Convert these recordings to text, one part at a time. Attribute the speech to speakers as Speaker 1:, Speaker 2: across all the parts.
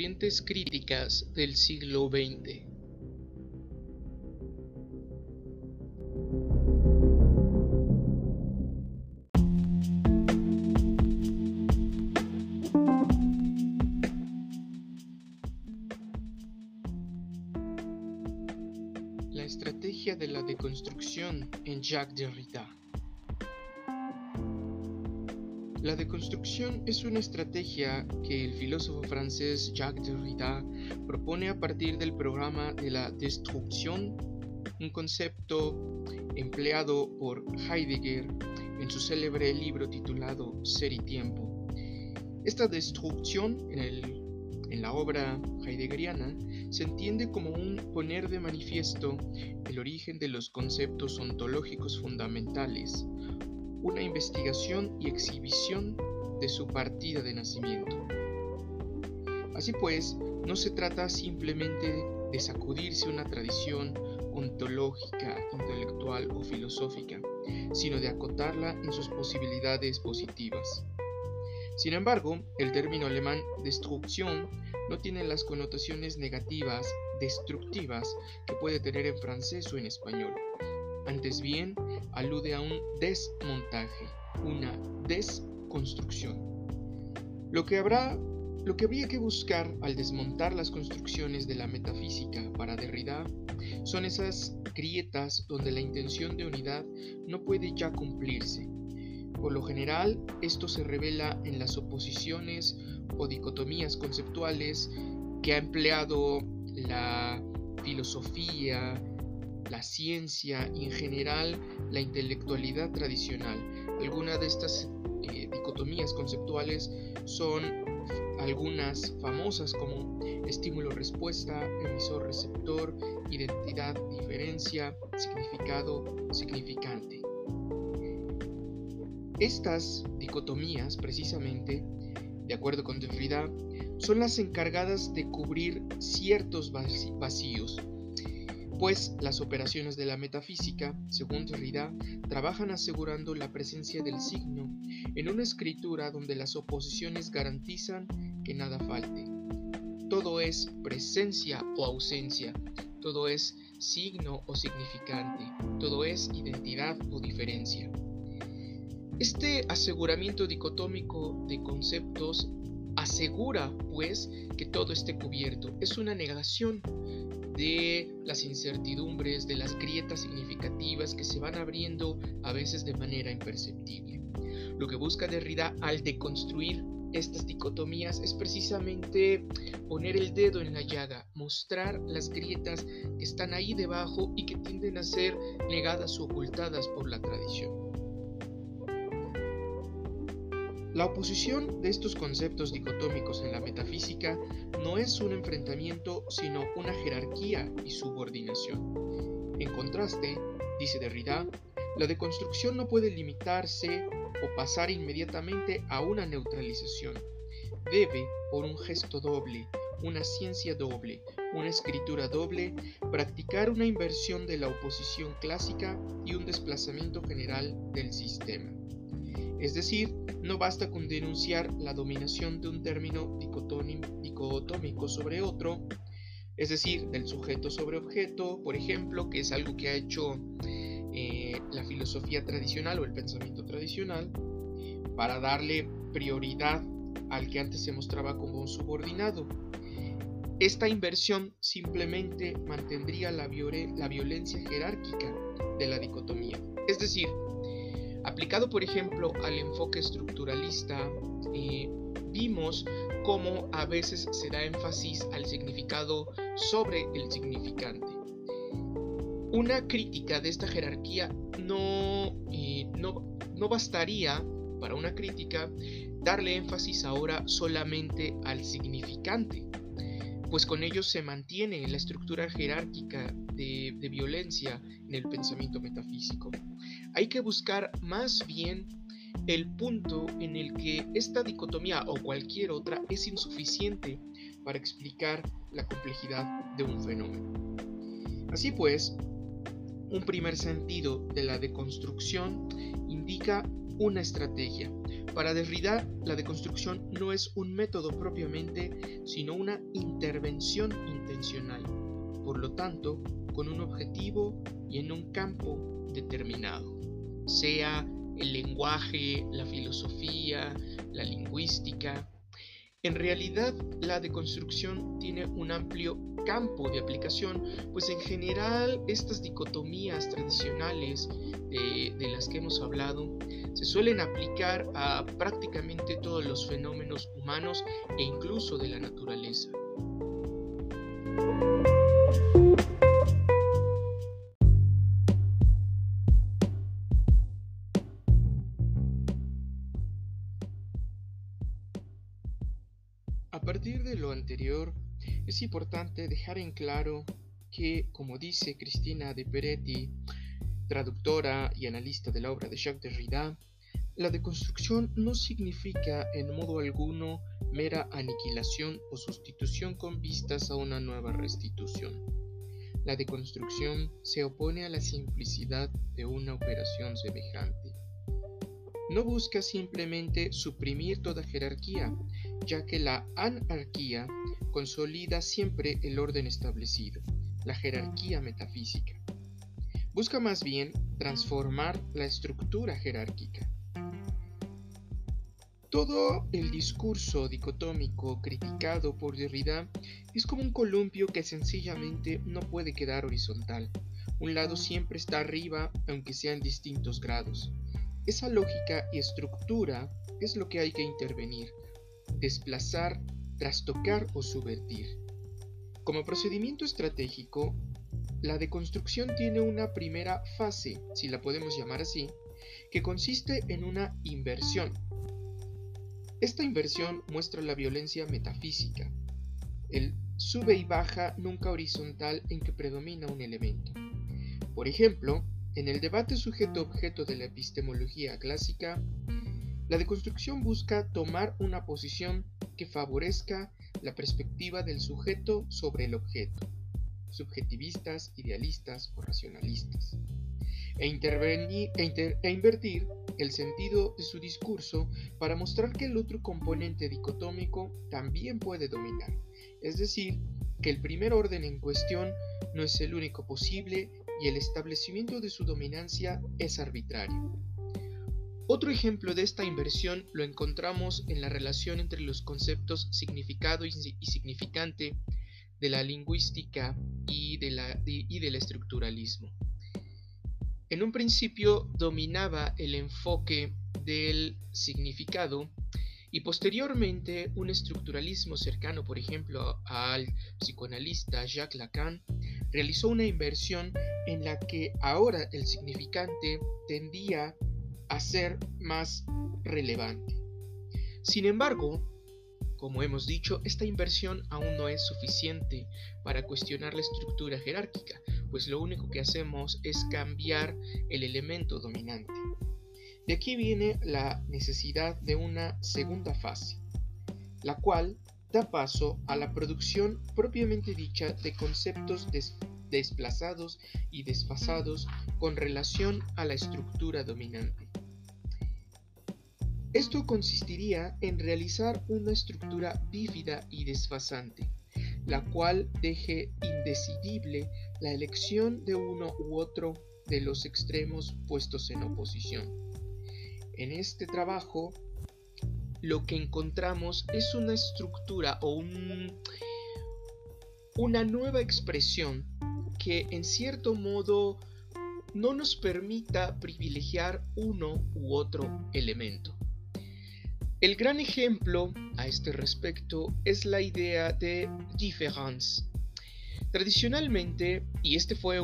Speaker 1: Corrientes críticas del siglo XX. La estrategia de la deconstrucción en Jacques Derrida. La deconstrucción es una estrategia que el filósofo francés Jacques Derrida propone a partir del programa de la destrucción, un concepto empleado por Heidegger en su célebre libro titulado Ser y Tiempo. Esta destrucción en, la obra heideggeriana se entiende como un poner de manifiesto el origen de los conceptos ontológicos fundamentales una investigación y exhibición de su partida de nacimiento. Así pues, no se trata simplemente de sacudirse una tradición ontológica, intelectual o filosófica, sino de acotarla en sus posibilidades positivas. Sin embargo, el término alemán destrucción no tiene las connotaciones negativas, destructivas, que puede tener en francés o en español. Antes bien, alude a un desmontaje, una desconstrucción. Lo que habrá lo que habría que buscar al desmontar las construcciones de la metafísica para Derrida son esas grietas donde la intención de unidad no puede ya cumplirse. Por lo general, esto se revela en las oposiciones o dicotomías conceptuales que ha empleado la filosofía, la ciencia y en general la intelectualidad tradicional. Algunas de estas eh, dicotomías conceptuales son algunas famosas como estímulo-respuesta, emisor-receptor, identidad-diferencia, significado-significante. Estas dicotomías, precisamente, de acuerdo con Derrida, son las encargadas de cubrir ciertos vacíos pues las operaciones de la metafísica, según Derrida, trabajan asegurando la presencia del signo en una escritura donde las oposiciones garantizan que nada falte. Todo es presencia o ausencia, todo es signo o significante, todo es identidad o diferencia. Este aseguramiento dicotómico de conceptos asegura, pues, que todo esté cubierto. Es una negación de las incertidumbres, de las grietas significativas que se van abriendo a veces de manera imperceptible. Lo que busca Derrida al deconstruir estas dicotomías es precisamente poner el dedo en la llaga, mostrar las grietas que están ahí debajo y que tienden a ser negadas o ocultadas por la tradición. La oposición de estos conceptos dicotómicos en la metafísica no es un enfrentamiento, sino una jerarquía y subordinación. En contraste, dice Derrida, la deconstrucción no puede limitarse o pasar inmediatamente a una neutralización. Debe, por un gesto doble, una ciencia doble, una escritura doble, practicar una inversión de la oposición clásica y un desplazamiento general del sistema. Es decir, no basta con denunciar la dominación de un término dicotómico sobre otro, es decir, del sujeto sobre objeto, por ejemplo, que es algo que ha hecho eh, la filosofía tradicional o el pensamiento tradicional, para darle prioridad al que antes se mostraba como un subordinado. Esta inversión simplemente mantendría la, la violencia jerárquica de la dicotomía. Es decir, Aplicado, por ejemplo, al enfoque estructuralista, eh, vimos cómo a veces se da énfasis al significado sobre el significante. Una crítica de esta jerarquía no, eh, no, no bastaría para una crítica darle énfasis ahora solamente al significante, pues con ello se mantiene la estructura jerárquica de, de violencia en el pensamiento metafísico. Hay que buscar más bien el punto en el que esta dicotomía o cualquier otra es insuficiente para explicar la complejidad de un fenómeno. Así pues, un primer sentido de la deconstrucción indica una estrategia, Para Derrida, la deconstrucción no es un método propiamente, sino una intervención intencional, por lo tanto, con un objetivo y en un campo determinado, sea el lenguaje, la filosofía, la lingüística. En realidad, la deconstrucción tiene un amplio campo de aplicación, pues en general estas dicotomías tradicionales de, las que hemos hablado se suelen aplicar a prácticamente todos los fenómenos humanos e incluso de la naturaleza. A partir de lo anterior, es importante dejar en claro que, como dice Cristina de Peretti, traductora y analista de la obra de Jacques Derrida, la deconstrucción no significa en modo alguno mera aniquilación o sustitución con vistas a una nueva restitución. La deconstrucción se opone a la simplicidad de una operación semejante. No busca simplemente suprimir toda jerarquía, ya que la anarquía consolida siempre el orden establecido, la jerarquía metafísica. Busca más bien transformar la estructura jerárquica. Todo el discurso dicotómico criticado por Derrida es como un columpio que sencillamente no puede quedar horizontal. Un lado siempre está arriba, aunque sean distintos grados. Esa lógica y estructura es lo que hay que intervenir, desplazar, trastocar o subvertir. Como procedimiento estratégico, la deconstrucción tiene una primera fase, si la podemos llamar así, que consiste en una inversión. Esta inversión muestra la violencia metafísica, el sube y baja nunca horizontal en que predomina un elemento. Por ejemplo, en el debate sujeto-objeto de la epistemología clásica, la deconstrucción busca tomar una posición que favorezca la perspectiva del sujeto sobre el objeto, subjetivistas, idealistas o racionalistas, e, e, e, invertir el sentido de su discurso para mostrar que el otro componente dicotómico también puede dominar, es decir, que el primer orden en cuestión no es el único posible y el establecimiento de su dominancia es arbitrario. Otro ejemplo de esta inversión lo encontramos en la relación entre los conceptos significado y, significante de la lingüística y, del estructuralismo. En un principio dominaba el enfoque del significado y posteriormente un estructuralismo cercano, por ejemplo, al psicoanalista Jacques Lacan, realizó una inversión en la que ahora el significante tendía ser más relevante. Sin embargo, como hemos dicho, esta inversión aún no es suficiente para cuestionar la estructura jerárquica, pues lo único que hacemos es cambiar el elemento dominante. De aquí viene la necesidad de una segunda fase, la cual da paso a la producción propiamente dicha de conceptos desplazados y desfasados con relación a la estructura dominante. Esto consistiría en realizar una estructura bífida y desfasante, la cual deje indecidible la elección de uno u otro de los extremos puestos en oposición. En este trabajo, lo que encontramos es una estructura o una nueva expresión que en cierto modo no nos permita privilegiar uno u otro elemento. El gran ejemplo a este respecto es la idea de différence. Tradicionalmente, y este fue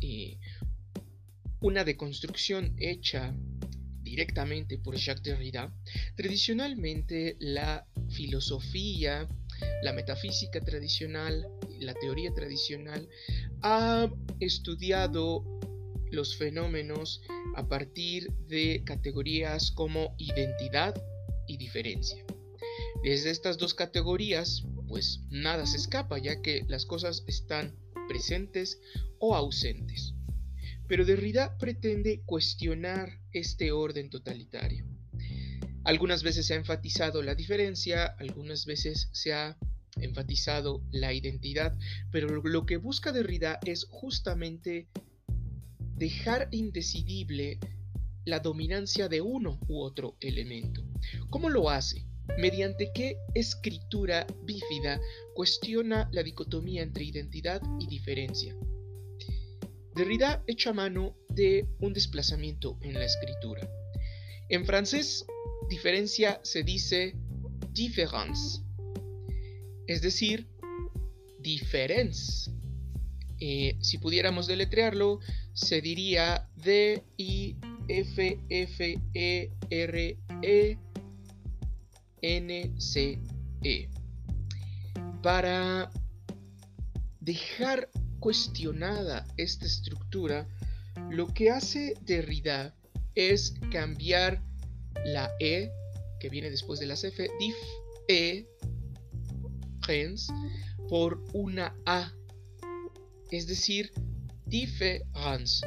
Speaker 1: eh, una deconstrucción hecha directamente por Jacques Derrida, tradicionalmente la filosofía, la metafísica tradicional, la teoría tradicional ha estudiado los fenómenos a partir de categorías como identidad y diferencia. Desde estas dos categorías, pues nada se escapa, ya que las cosas están presentes o ausentes. Pero Derrida pretende cuestionar este orden totalitario. Algunas veces se ha enfatizado la diferencia, algunas veces se ha enfatizado la identidad, pero lo que busca Derrida es justamente dejar indecidible la dominancia de uno u otro elemento. ¿Cómo lo hace? Mediante qué escritura bífida cuestiona la dicotomía entre identidad y diferencia. Derrida echa mano de un desplazamiento en la escritura. En francés, diferencia se dice différence, es decir, difference. Eh, si pudiéramos deletrearlo, se diría D-I-F-F-E-R-E-N-C-E. Para dejar cuestionada esta estructura, lo que hace Derrida es cambiar la E que viene después de las F, dif, E, por una A, es decir, difference.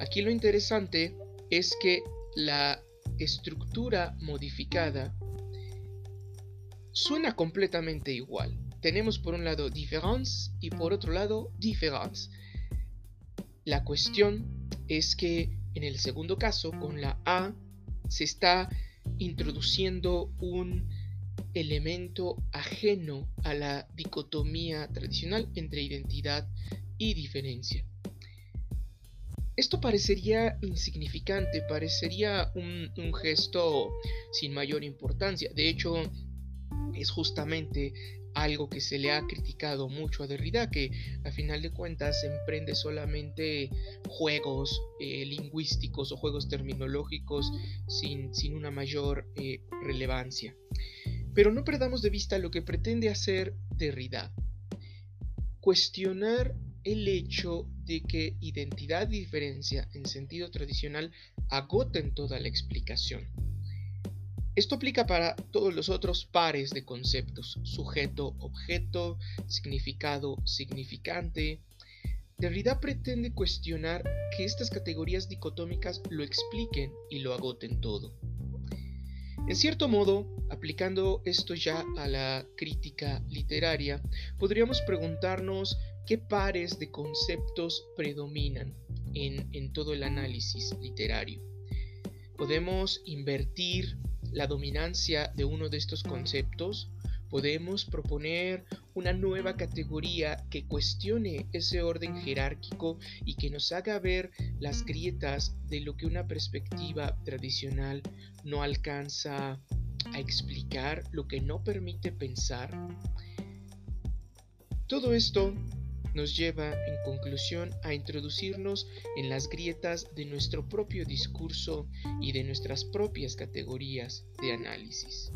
Speaker 1: Aquí lo interesante es que la estructura modificada suena completamente igual. Tenemos por un lado difference y por otro lado difference. La cuestión es que en el segundo caso, con la A, se está introduciendo un elemento ajeno a la dicotomía tradicional entre identidad y diferencia. Esto parecería insignificante, parecería un, gesto sin mayor importancia. De hecho, es justamente algo que se le ha criticado mucho a Derrida, que a final de cuentas emprende solamente juegos eh, lingüísticos o juegos terminológicos sin, una mayor eh, relevancia. Pero no perdamos de vista lo que pretende hacer Derrida. Cuestionar el hecho de que identidad y diferencia en sentido tradicional agoten toda la explicación. Esto aplica para todos los otros pares de conceptos, sujeto, objeto, significado, significante. Derrida pretende cuestionar que estas categorías dicotómicas lo expliquen y lo agoten todo. En cierto modo, aplicando esto ya a la crítica literaria, podríamos preguntarnos qué pares de conceptos predominan en, todo el análisis literario. Podemos invertir la dominancia de uno de estos conceptos, podemos proponer una nueva categoría que cuestione ese orden jerárquico y que nos haga ver las grietas de lo que una perspectiva tradicional no alcanza a explicar, lo que no permite pensar. Todo esto nos lleva en conclusión a introducirnos en las grietas de nuestro propio discurso y de nuestras propias categorías de análisis.